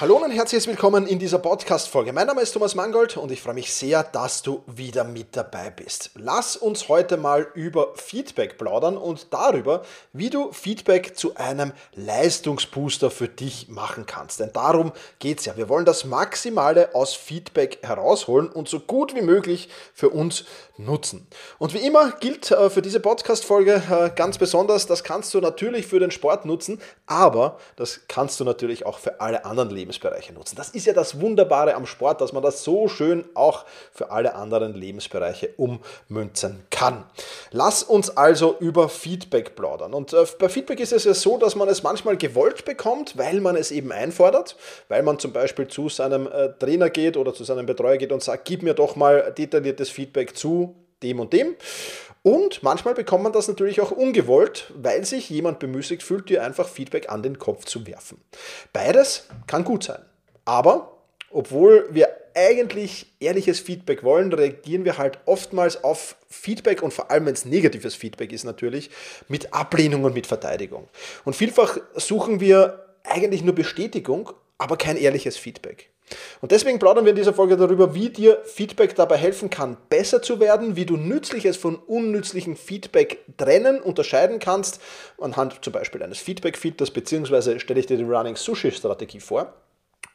Hallo und herzlich willkommen in dieser Podcast-Folge. Mein Name ist Thomas Mangold und ich freue mich sehr, dass du wieder mit dabei bist. Lass uns heute mal über Feedback plaudern und darüber, wie du Feedback zu einem Leistungsbooster für dich machen kannst. Denn darum geht es ja. Wir wollen das Maximale aus Feedback herausholen und so gut wie möglich für uns nutzen. Und wie immer gilt äh, für diese Podcast-Folge äh, ganz besonders, das kannst du natürlich für den Sport nutzen, aber das kannst du natürlich auch für alle anderen Leben Lebensbereiche nutzen. Das ist ja das Wunderbare am Sport, dass man das so schön auch für alle anderen Lebensbereiche ummünzen kann. Lass uns also über Feedback plaudern. Und äh, bei Feedback ist es ja so, dass man es manchmal gewollt bekommt, weil man es eben einfordert, weil man zum Beispiel zu seinem äh, Trainer geht oder zu seinem Betreuer geht und sagt, gib mir doch mal detailliertes Feedback zu dem und dem. Und manchmal bekommt man das natürlich auch ungewollt, weil sich jemand bemüßigt fühlt, dir einfach Feedback an den Kopf zu werfen. Beides kann gut sein. Aber obwohl wir eigentlich ehrliches Feedback wollen, reagieren wir halt oftmals auf Feedback und vor allem, wenn es negatives Feedback ist natürlich, mit Ablehnung und mit Verteidigung. Und vielfach suchen wir eigentlich nur Bestätigung, aber kein ehrliches Feedback. Und deswegen plaudern wir in dieser Folge darüber, wie dir Feedback dabei helfen kann, besser zu werden, wie du nützliches von unnützlichem Feedback trennen, unterscheiden kannst, anhand zum Beispiel eines Feedback-Filters, beziehungsweise stelle ich dir die Running Sushi-Strategie vor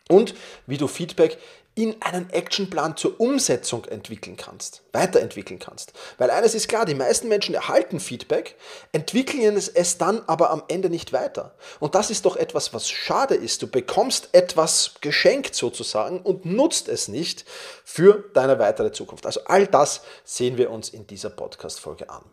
und wie du Feedback in einen Actionplan zur Umsetzung entwickeln kannst, weiterentwickeln kannst. Weil eines ist klar, die meisten Menschen erhalten Feedback, entwickeln es dann aber am Ende nicht weiter. Und das ist doch etwas, was schade ist. Du bekommst etwas geschenkt sozusagen und nutzt es nicht für deine weitere Zukunft. Also all das sehen wir uns in dieser Podcast-Folge an.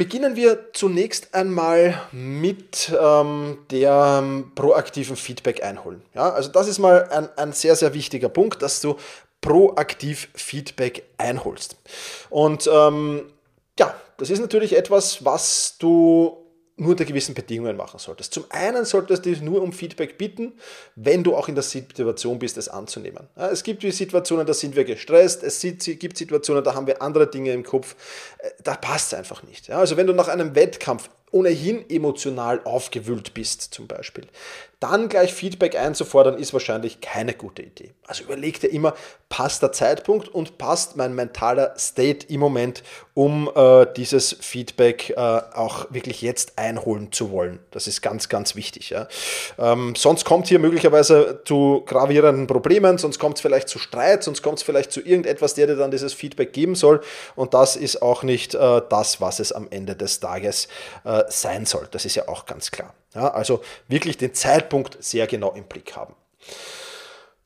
Beginnen wir zunächst einmal mit ähm, der ähm, proaktiven Feedback einholen. Ja, also das ist mal ein, ein sehr, sehr wichtiger Punkt, dass du proaktiv Feedback einholst. Und ähm, ja, das ist natürlich etwas, was du nur unter gewissen Bedingungen machen solltest. Zum einen solltest du dich nur um Feedback bitten, wenn du auch in der Situation bist, es anzunehmen. Es gibt Situationen, da sind wir gestresst, es gibt Situationen, da haben wir andere Dinge im Kopf, äh, da passt es einfach nicht. Also wenn du nach einem Wettkampf ohnehin emotional aufgewühlt bist zum Beispiel, dann gleich Feedback einzufordern, ist wahrscheinlich keine gute Idee. Also überleg dir immer, passt der Zeitpunkt und passt mein mentaler State im Moment, um äh, dieses Feedback äh, auch wirklich jetzt einholen zu wollen. Das ist ganz, ganz wichtig. Ja. Ähm, sonst kommt hier möglicherweise zu gravierenden Problemen, sonst kommt es vielleicht zu Streit, sonst kommt es vielleicht zu irgendetwas, der dir dann dieses Feedback geben soll. Und das ist auch nicht äh, das, was es am Ende des Tages äh, sein soll. Das ist ja auch ganz klar. Ja, also wirklich den Zeitpunkt sehr genau im Blick haben.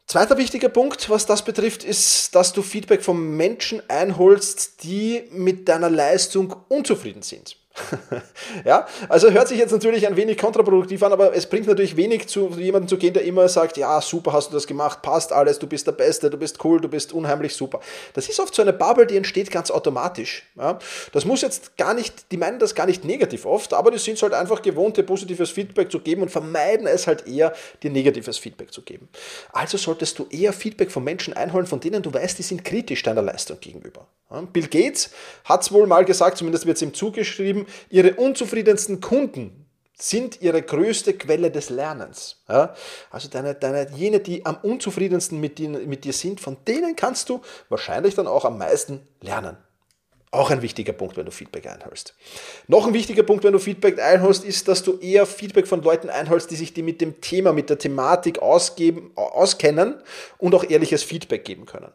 Zweiter wichtiger Punkt, was das betrifft, ist, dass du Feedback von Menschen einholst, die mit deiner Leistung unzufrieden sind. ja, also hört sich jetzt natürlich ein wenig kontraproduktiv an, aber es bringt natürlich wenig zu jemandem zu gehen, der immer sagt, ja, super hast du das gemacht, passt alles, du bist der Beste, du bist cool, du bist unheimlich super. Das ist oft so eine Bubble, die entsteht ganz automatisch. Ja, das muss jetzt gar nicht, die meinen das gar nicht negativ oft, aber die sind halt einfach gewohnt, dir positives Feedback zu geben und vermeiden es halt eher, dir negatives Feedback zu geben. Also solltest du eher Feedback von Menschen einholen, von denen du weißt, die sind kritisch deiner Leistung gegenüber. Bill Gates hat es wohl mal gesagt, zumindest wird es ihm zugeschrieben, ihre unzufriedensten Kunden sind ihre größte Quelle des Lernens. Ja? Also deine, deine, jene, die am unzufriedensten mit dir, mit dir sind, von denen kannst du wahrscheinlich dann auch am meisten lernen. Auch ein wichtiger Punkt, wenn du Feedback einholst. Noch ein wichtiger Punkt, wenn du Feedback einholst, ist, dass du eher Feedback von Leuten einholst, die sich die mit dem Thema, mit der Thematik ausgeben, auskennen und auch ehrliches Feedback geben können.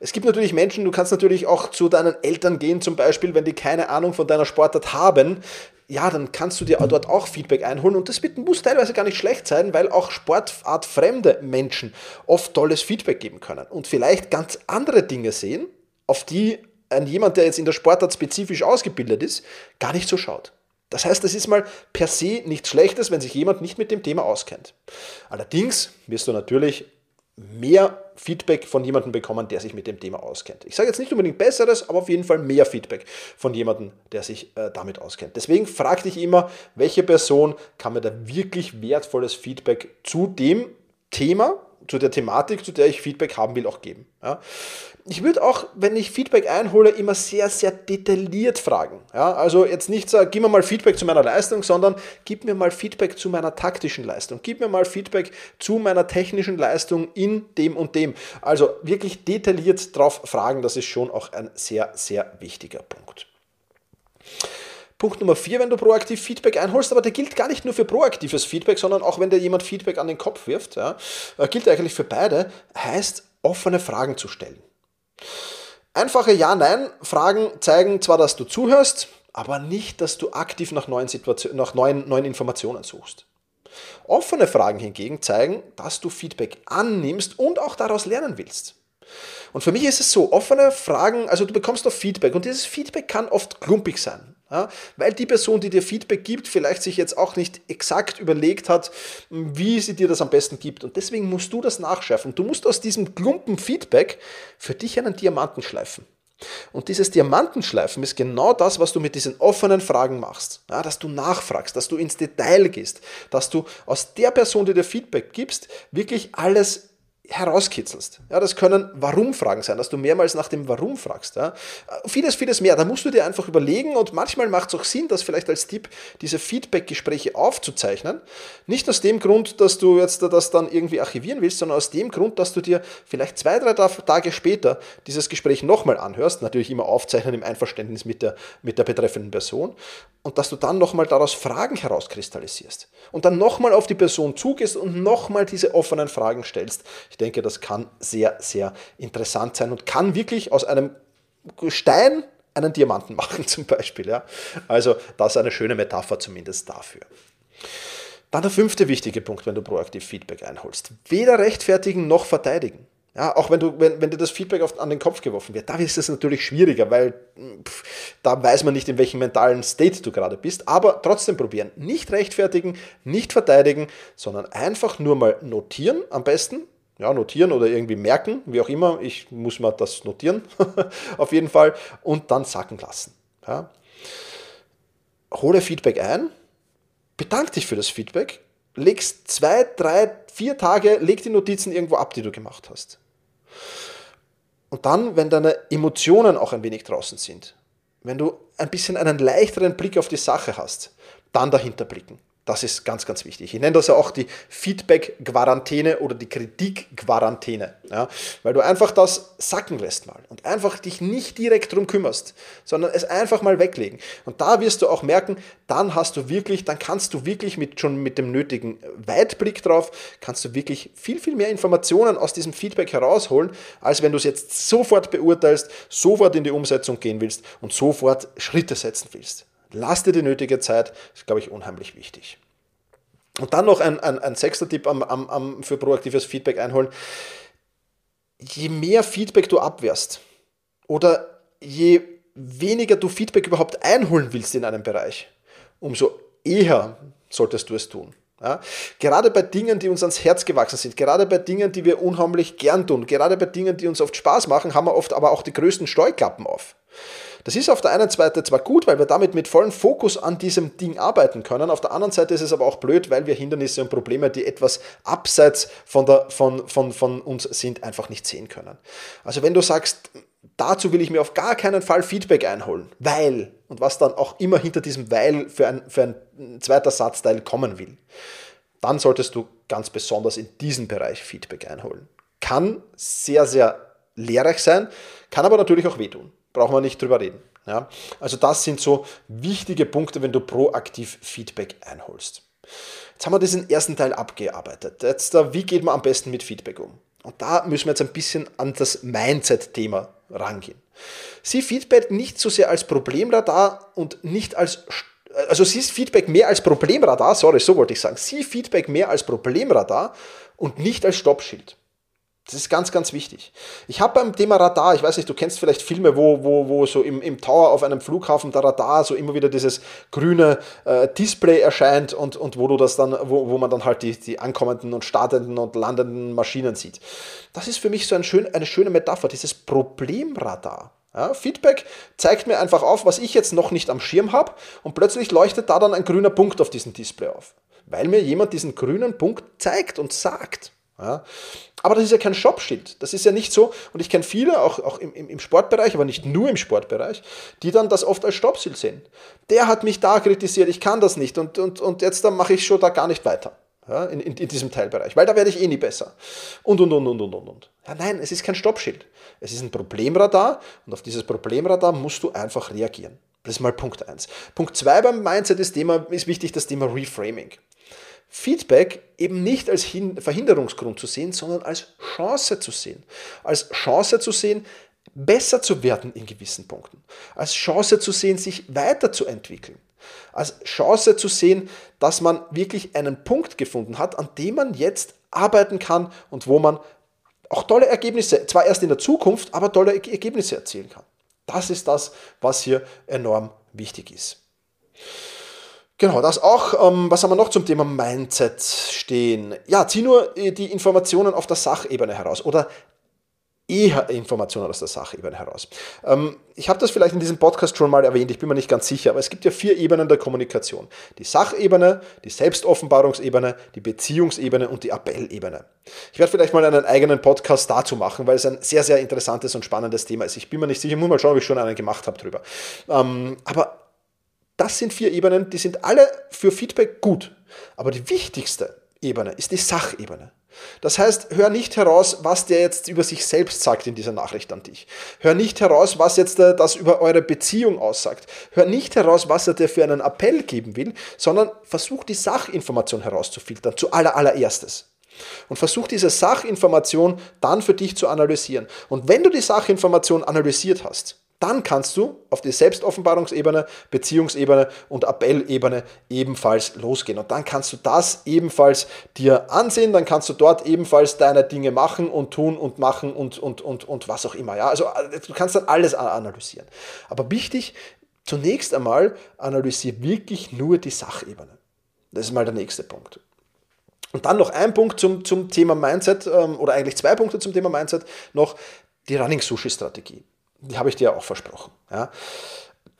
Es gibt natürlich Menschen, du kannst natürlich auch zu deinen Eltern gehen, zum Beispiel, wenn die keine Ahnung von deiner Sportart haben. Ja, dann kannst du dir dort auch Feedback einholen und das muss teilweise gar nicht schlecht sein, weil auch sportartfremde Menschen oft tolles Feedback geben können und vielleicht ganz andere Dinge sehen, auf die ein jemand, der jetzt in der Sportart spezifisch ausgebildet ist, gar nicht so schaut. Das heißt, das ist mal per se nichts Schlechtes, wenn sich jemand nicht mit dem Thema auskennt. Allerdings wirst du natürlich mehr Feedback von jemandem bekommen, der sich mit dem Thema auskennt. Ich sage jetzt nicht unbedingt besseres, aber auf jeden Fall mehr Feedback von jemandem, der sich äh, damit auskennt. Deswegen frag dich immer, welche Person kann mir da wirklich wertvolles Feedback zu dem Thema zu der Thematik, zu der ich Feedback haben will, auch geben. Ja. Ich würde auch, wenn ich Feedback einhole, immer sehr, sehr detailliert fragen. Ja. Also jetzt nicht sagen, gib mir mal Feedback zu meiner Leistung, sondern gib mir mal Feedback zu meiner taktischen Leistung. Gib mir mal Feedback zu meiner technischen Leistung in dem und dem. Also wirklich detailliert drauf fragen, das ist schon auch ein sehr, sehr wichtiger Punkt. Punkt Nummer vier, wenn du proaktiv Feedback einholst, aber der gilt gar nicht nur für proaktives Feedback, sondern auch wenn dir jemand Feedback an den Kopf wirft, ja, äh, gilt eigentlich für beide, heißt offene Fragen zu stellen. Einfache Ja-Nein-Fragen zeigen zwar, dass du zuhörst, aber nicht, dass du aktiv nach neuen, Situation, nach neuen, neuen Informationen suchst. Offene Fragen hingegen zeigen, dass du Feedback annimmst und auch daraus lernen willst. Und für mich ist es so, offene Fragen, also du bekommst doch Feedback und dieses Feedback kann oft klumpig sein. Ja, weil die Person, die dir Feedback gibt, vielleicht sich jetzt auch nicht exakt überlegt hat, wie sie dir das am besten gibt. Und deswegen musst du das nachschärfen. Du musst aus diesem Klumpen Feedback für dich einen Diamanten schleifen. Und dieses Diamantenschleifen ist genau das, was du mit diesen offenen Fragen machst. Ja, dass du nachfragst, dass du ins Detail gehst, dass du aus der Person, die dir Feedback gibst, wirklich alles herauskitzelst. Ja, das können Warum-Fragen sein, dass du mehrmals nach dem Warum fragst. Ja. Vieles, vieles mehr. Da musst du dir einfach überlegen und manchmal macht es auch Sinn, das vielleicht als Tipp, diese Feedback-Gespräche aufzuzeichnen. Nicht aus dem Grund, dass du jetzt das dann irgendwie archivieren willst, sondern aus dem Grund, dass du dir vielleicht zwei, drei Tage später dieses Gespräch nochmal anhörst. Natürlich immer aufzeichnen im Einverständnis mit der, mit der betreffenden Person. Und dass du dann nochmal daraus Fragen herauskristallisierst. Und dann nochmal auf die Person zugehst und nochmal diese offenen Fragen stellst ich denke, das kann sehr, sehr interessant sein und kann wirklich aus einem Stein einen Diamanten machen zum Beispiel. Ja? Also das ist eine schöne Metapher zumindest dafür. Dann der fünfte wichtige Punkt, wenn du proaktiv Feedback einholst. Weder rechtfertigen noch verteidigen. Ja, auch wenn, du, wenn, wenn dir das Feedback auf, an den Kopf geworfen wird, da ist es natürlich schwieriger, weil pff, da weiß man nicht, in welchem mentalen State du gerade bist, aber trotzdem probieren. Nicht rechtfertigen, nicht verteidigen, sondern einfach nur mal notieren am besten, ja, notieren oder irgendwie merken, wie auch immer. Ich muss mal das notieren, auf jeden Fall, und dann sacken lassen. Ja. Hole Feedback ein, bedank dich für das Feedback, legst zwei, drei, vier Tage, leg die Notizen irgendwo ab, die du gemacht hast. Und dann, wenn deine Emotionen auch ein wenig draußen sind, wenn du ein bisschen einen leichteren Blick auf die Sache hast, dann dahinter blicken. Das ist ganz, ganz wichtig. Ich nenne das ja auch die Feedback-Quarantäne oder die Kritik-Quarantäne. Ja? Weil du einfach das sacken lässt mal und einfach dich nicht direkt drum kümmerst, sondern es einfach mal weglegen. Und da wirst du auch merken, dann hast du wirklich, dann kannst du wirklich mit, schon mit dem nötigen Weitblick drauf, kannst du wirklich viel, viel mehr Informationen aus diesem Feedback herausholen, als wenn du es jetzt sofort beurteilst, sofort in die Umsetzung gehen willst und sofort Schritte setzen willst. Lass dir die nötige Zeit, ist, glaube ich, unheimlich wichtig. Und dann noch ein, ein, ein sechster Tipp am, am, am, für proaktives Feedback einholen. Je mehr Feedback du abwehrst oder je weniger du Feedback überhaupt einholen willst in einem Bereich, umso eher solltest du es tun. Ja? Gerade bei Dingen, die uns ans Herz gewachsen sind, gerade bei Dingen, die wir unheimlich gern tun, gerade bei Dingen, die uns oft Spaß machen, haben wir oft aber auch die größten Steuklappen auf. Das ist auf der einen Seite zwar gut, weil wir damit mit vollem Fokus an diesem Ding arbeiten können, auf der anderen Seite ist es aber auch blöd, weil wir Hindernisse und Probleme, die etwas abseits von, der, von, von, von uns sind, einfach nicht sehen können. Also wenn du sagst, dazu will ich mir auf gar keinen Fall Feedback einholen, weil, und was dann auch immer hinter diesem weil für ein, für ein zweiter Satzteil kommen will, dann solltest du ganz besonders in diesem Bereich Feedback einholen. Kann sehr, sehr lehrreich sein, kann aber natürlich auch wehtun brauchen wir nicht drüber reden. Ja? Also das sind so wichtige Punkte, wenn du proaktiv Feedback einholst. Jetzt haben wir diesen ersten Teil abgearbeitet. Jetzt, äh, wie geht man am besten mit Feedback um? Und da müssen wir jetzt ein bisschen an das Mindset-Thema rangehen. Sieh Feedback nicht so sehr als Problemradar und nicht als also siehst Feedback mehr als Problemradar, sorry, so wollte ich sagen. Sieh Feedback mehr als Problemradar und nicht als Stoppschild. Das ist ganz, ganz wichtig. Ich habe beim Thema Radar, ich weiß nicht, du kennst vielleicht Filme, wo, wo, wo so im, im Tower auf einem Flughafen der Radar so immer wieder dieses grüne äh, Display erscheint und, und wo du das dann, wo, wo man dann halt die, die ankommenden und startenden und landenden Maschinen sieht. Das ist für mich so ein schön, eine schöne Metapher, dieses Problemradar. Ja, Feedback zeigt mir einfach auf, was ich jetzt noch nicht am Schirm habe und plötzlich leuchtet da dann ein grüner Punkt auf diesem Display auf, weil mir jemand diesen grünen Punkt zeigt und sagt. Ja. Aber das ist ja kein Shopschild. Das ist ja nicht so, und ich kenne viele, auch, auch im, im, Sportbereich, aber nicht nur im Sportbereich, die dann das oft als Stoppschild sehen. Der hat mich da kritisiert, ich kann das nicht und, und, und jetzt mache ich schon da gar nicht weiter. Ja, in, in, in, diesem Teilbereich, weil da werde ich eh nie besser. Und, und, und, und, und, und, und. Ja, nein, es ist kein Stoppschild. Es ist ein Problemradar und auf dieses Problemradar musst du einfach reagieren. Das ist mal Punkt 1. Punkt 2 beim Mindset ist, Thema, ist wichtig das Thema Reframing. Feedback eben nicht als Verhinderungsgrund zu sehen, sondern als Chance zu sehen. Als Chance zu sehen, besser zu werden in gewissen Punkten. Als Chance zu sehen, sich weiterzuentwickeln. Als Chance zu sehen, dass man wirklich einen Punkt gefunden hat, an dem man jetzt arbeiten kann und wo man auch tolle Ergebnisse, zwar erst in der Zukunft, aber tolle Ergebnisse erzielen kann. Das ist das, was hier enorm wichtig ist. Genau, das auch. Ähm, was haben wir noch zum Thema Mindset stehen? Ja, zieh nur äh, die Informationen auf der Sachebene heraus oder eher Informationen aus der Sachebene heraus. Ähm, ich habe das vielleicht in diesem Podcast schon mal erwähnt, ich bin mir nicht ganz sicher, aber es gibt ja vier Ebenen der Kommunikation. Die Sachebene, die Selbstoffenbarungsebene, die Beziehungsebene und die Appellebene. Ich werde vielleicht mal einen eigenen Podcast dazu machen, weil es ein sehr, sehr interessantes und spannendes Thema ist. Ich bin mir nicht sicher, muss mal schauen, ob ich schon einen gemacht habe drüber. Ähm, aber das sind vier Ebenen, die sind alle für Feedback gut. Aber die wichtigste Ebene ist die Sachebene. Das heißt, hör nicht heraus, was der jetzt über sich selbst sagt in dieser Nachricht an dich. Hör nicht heraus, was jetzt äh, das über eure Beziehung aussagt. Hör nicht heraus, was er dir für einen Appell geben will, sondern versuch die Sachinformation herauszufiltern, zu allererstes. Und versuch diese Sachinformation dann für dich zu analysieren. Und wenn du die Sachinformation analysiert hast, dann kannst du auf die Selbstoffenbarungsebene, Beziehungsebene und Appellebene ebenfalls losgehen. Und dann kannst du das ebenfalls dir ansehen, dann kannst du dort ebenfalls deine Dinge machen und tun und machen und, und, und, und was auch immer. Ja? Also äh, du kannst dann alles analysieren. Aber wichtig, zunächst einmal analysiere wirklich nur die Sachebene. Das ist mal der nächste Punkt. Und dann noch ein Punkt zum, zum Thema Mindset, ähm, oder eigentlich zwei Punkte zum Thema Mindset, noch die Running Sushi Strategie die habe ich dir auch versprochen. Ja.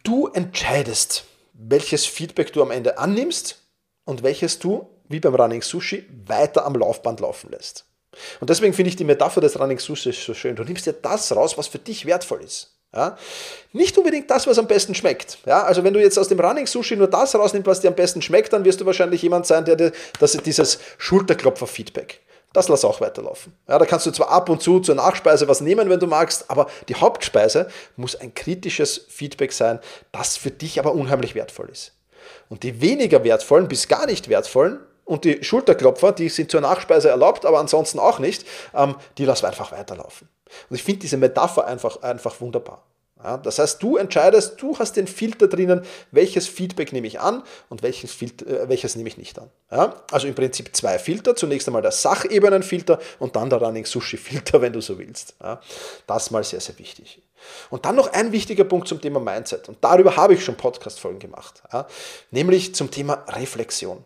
Du entscheidest, welches Feedback du am Ende annimmst und welches du, wie beim Running Sushi, weiter am Laufband laufen lässt. Und deswegen finde ich die Metapher des Running Sushi so schön. Du nimmst dir das raus, was für dich wertvoll ist. Ja? Nicht unbedingt das, was am besten schmeckt. Ja? Also wenn du jetzt aus dem Running Sushi nur das rausnimmst, was dir am besten schmeckt, dann wirst du wahrscheinlich jemand sein, der dir das, dieses Schulterklopfer-Feedback das lass auch weiterlaufen. Ja, da kannst du zwar ab und zu zur Nachspeise was nehmen, wenn du magst, aber die Hauptspeise muss ein kritisches Feedback sein, das für dich aber unheimlich wertvoll ist. Und die weniger wertvollen bis gar nicht wertvollen und die Schulterklopfer, die sind zur Nachspeise erlaubt, aber ansonsten auch nicht, ähm, die lass einfach weiterlaufen. Und ich finde diese Metapher einfach, einfach wunderbar. Ja, das heißt, du entscheidest, du hast den Filter drinnen, welches Feedback nehme ich an und welches, Filter, äh, welches nehme ich nicht an. Ja, also im Prinzip zwei Filter. Zunächst einmal der Sachebenenfilter und dann der Running Sushi Filter, wenn du so willst. Ja, das mal sehr, sehr wichtig. Und dann noch ein wichtiger Punkt zum Thema Mindset. Und darüber habe ich schon Podcast-Folgen gemacht. Nämlich zum Thema Reflexion.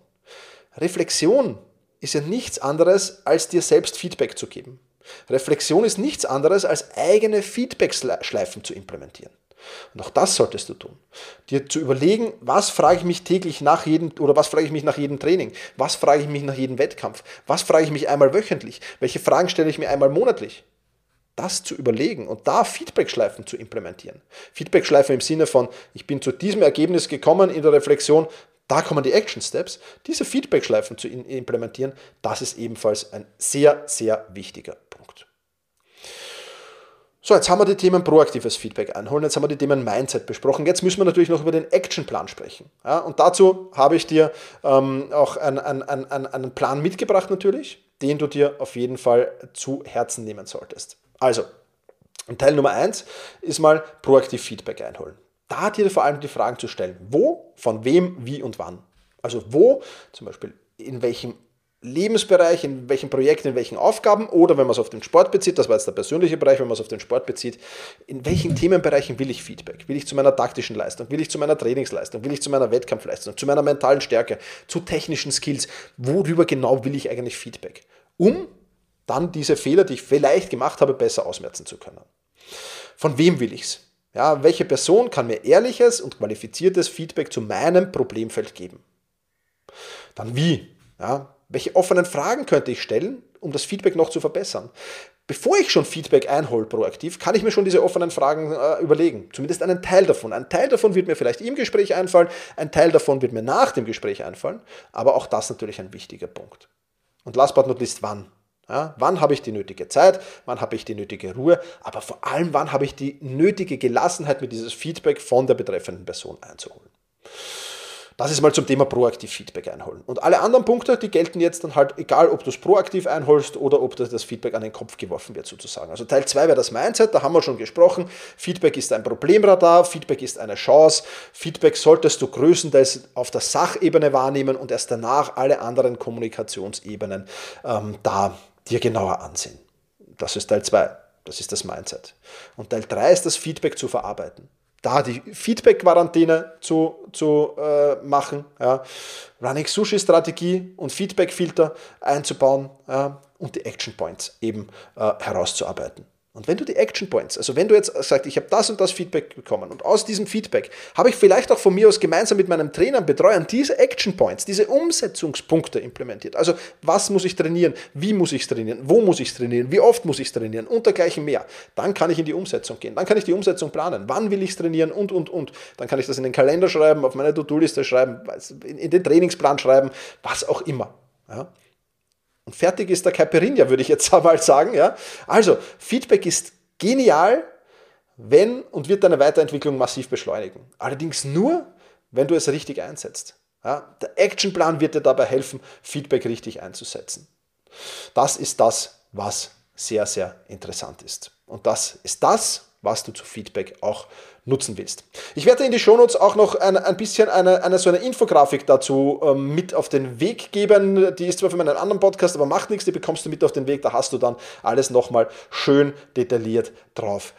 Reflexion ist ja nichts anderes, als dir selbst Feedback zu geben. Reflexion ist nichts anderes als eigene Feedback-Schleifen zu implementieren. Und auch das solltest du tun. Dir zu überlegen, was frage ich mich täglich nach jedem oder was frage ich mich nach jedem Training? Was frage ich mich nach jedem Wettkampf? Was frage ich mich einmal wöchentlich? Welche Fragen stelle ich mir einmal monatlich? Das zu überlegen und da Feedback-Schleifen zu implementieren. Feedback-Schleifen im Sinne von, ich bin zu diesem Ergebnis gekommen in der Reflexion, da kommen die Action Steps. Diese Feedback-Schleifen zu implementieren, das ist ebenfalls ein sehr, sehr wichtiger Punkt. So, jetzt haben wir die Themen proaktives Feedback einholen, jetzt haben wir die Themen Mindset besprochen. Jetzt müssen wir natürlich noch über den Actionplan sprechen. Ja, und dazu habe ich dir ähm, auch einen, einen, einen, einen Plan mitgebracht natürlich, den du dir auf jeden Fall zu Herzen nehmen solltest. Also, Teil Nummer 1 ist mal proaktiv Feedback einholen da dir vor allem die Fragen zu stellen, wo, von wem, wie und wann. Also wo, zum Beispiel in welchem Lebensbereich, in welchem Projekt, in welchen Aufgaben oder wenn man es auf den Sport bezieht, das war jetzt der persönliche Bereich, wenn man es auf den Sport bezieht, in welchen Themenbereichen will ich Feedback? Will ich zu meiner taktischen Leistung? Will ich zu meiner Trainingsleistung? Will ich zu meiner Wettkampfleistung? Zu meiner mentalen Stärke? Zu technischen Skills? Worüber genau will ich eigentlich Feedback? Um dann diese Fehler, die ich vielleicht gemacht habe, besser ausmerzen zu können. Von wem will ich es? Ja, welche Person kann mir ehrliches und qualifiziertes Feedback zu meinem Problemfeld geben? Dann wie? Ja, welche offenen Fragen könnte ich stellen, um das Feedback noch zu verbessern? Bevor ich schon Feedback einhole proaktiv, kann ich mir schon diese offenen Fragen äh, überlegen. Zumindest einen Teil davon. Ein Teil davon wird mir vielleicht im Gespräch einfallen, ein Teil davon wird mir nach dem Gespräch einfallen, aber auch das natürlich ein wichtiger Punkt. Und last but not least, wann? Ja, wann habe ich die nötige Zeit? Wann habe ich die nötige Ruhe? Aber vor allem, wann habe ich die nötige Gelassenheit, mir dieses Feedback von der betreffenden Person einzuholen? Das ist mal zum Thema proaktiv Feedback einholen. Und alle anderen Punkte, die gelten jetzt dann halt, egal ob du es proaktiv einholst oder ob das Feedback an den Kopf geworfen wird sozusagen. Also Teil 2 wäre das Mindset, da haben wir schon gesprochen. Feedback ist ein Problemradar, Feedback ist eine Chance. Feedback solltest du größtenteils auf der Sachebene wahrnehmen und erst danach alle anderen Kommunikationsebenen ähm, da dir genauer ansehen. Das ist Teil 2. Das ist das Mindset. Und Teil 3 ist das Feedback zu verarbeiten da die Feedback-Quarantäne zu, zu äh, machen, ja. Running Sushi-Strategie und Feedback-Filter einzubauen ja, und die Action Points eben äh, herauszuarbeiten. Und wenn du die Action Points, also wenn du jetzt sagst, ich habe das und das Feedback bekommen und aus diesem Feedback habe ich vielleicht auch von mir aus gemeinsam mit meinem Trainer Betreuern diese Action Points, diese Umsetzungspunkte implementiert. Also was muss ich trainieren, wie muss ich es trainieren, wo muss ich es trainieren, wie oft muss ich es trainieren und dergleichen mehr. Dann kann ich in die Umsetzung gehen, dann kann ich die Umsetzung planen, wann will ich es trainieren und, und, und. Dann kann ich das in den Kalender schreiben, auf meine To-Do-Liste schreiben, in den Trainingsplan schreiben, was auch immer. Ja? Und fertig ist der Caipirinha, würde ich jetzt einmal sagen. Ja? Also, Feedback ist genial, wenn und wird deine Weiterentwicklung massiv beschleunigen. Allerdings nur, wenn du es richtig einsetzt. Ja? Der Actionplan wird dir dabei helfen, Feedback richtig einzusetzen. Das ist das, was sehr, sehr interessant ist. Und das ist das, was du zu Feedback auch nutzen willst. Ich werde in die Shownotes auch noch ein, ein bisschen eine, eine, so eine Infografik dazu ähm, mit auf den Weg geben. Die ist zwar für meinen anderen Podcast, aber macht nichts, die bekommst du mit auf den Weg. Da hast du dann alles nochmal schön detailliert drauf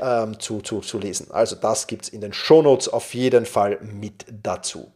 ähm, zu, zu, zu lesen. Also das gibt es in den Shownotes auf jeden Fall mit dazu.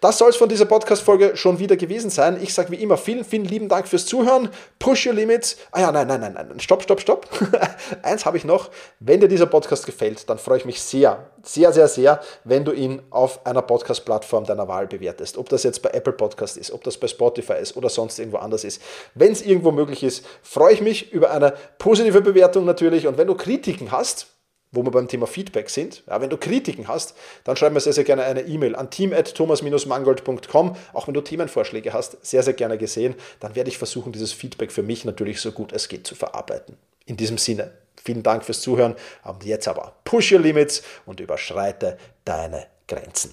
Das soll es von dieser Podcast-Folge schon wieder gewesen sein. Ich sage wie immer vielen, vielen lieben Dank fürs Zuhören. Push your limits. Ah ja, nein, nein, nein, nein. Stopp, stopp, stopp. Eins habe ich noch. Wenn dir dieser Podcast gefällt, dann freue ich mich sehr, sehr, sehr, sehr, wenn du ihn auf einer Podcast-Plattform deiner Wahl bewertest. Ob das jetzt bei Apple Podcast ist, ob das bei Spotify ist oder sonst irgendwo anders ist. Wenn es irgendwo möglich ist, freue ich mich über eine positive Bewertung natürlich. Und wenn du Kritiken hast, wo wir beim Thema Feedback sind. Ja, wenn du Kritiken hast, dann schreib mir sehr, sehr gerne eine E-Mail an team.thomas-mangold.com. Auch wenn du Themenvorschläge hast, sehr, sehr gerne gesehen. Dann werde ich versuchen, dieses Feedback für mich natürlich so gut es geht zu verarbeiten. In diesem Sinne, vielen Dank fürs Zuhören. Jetzt aber push your limits und überschreite deine Grenzen.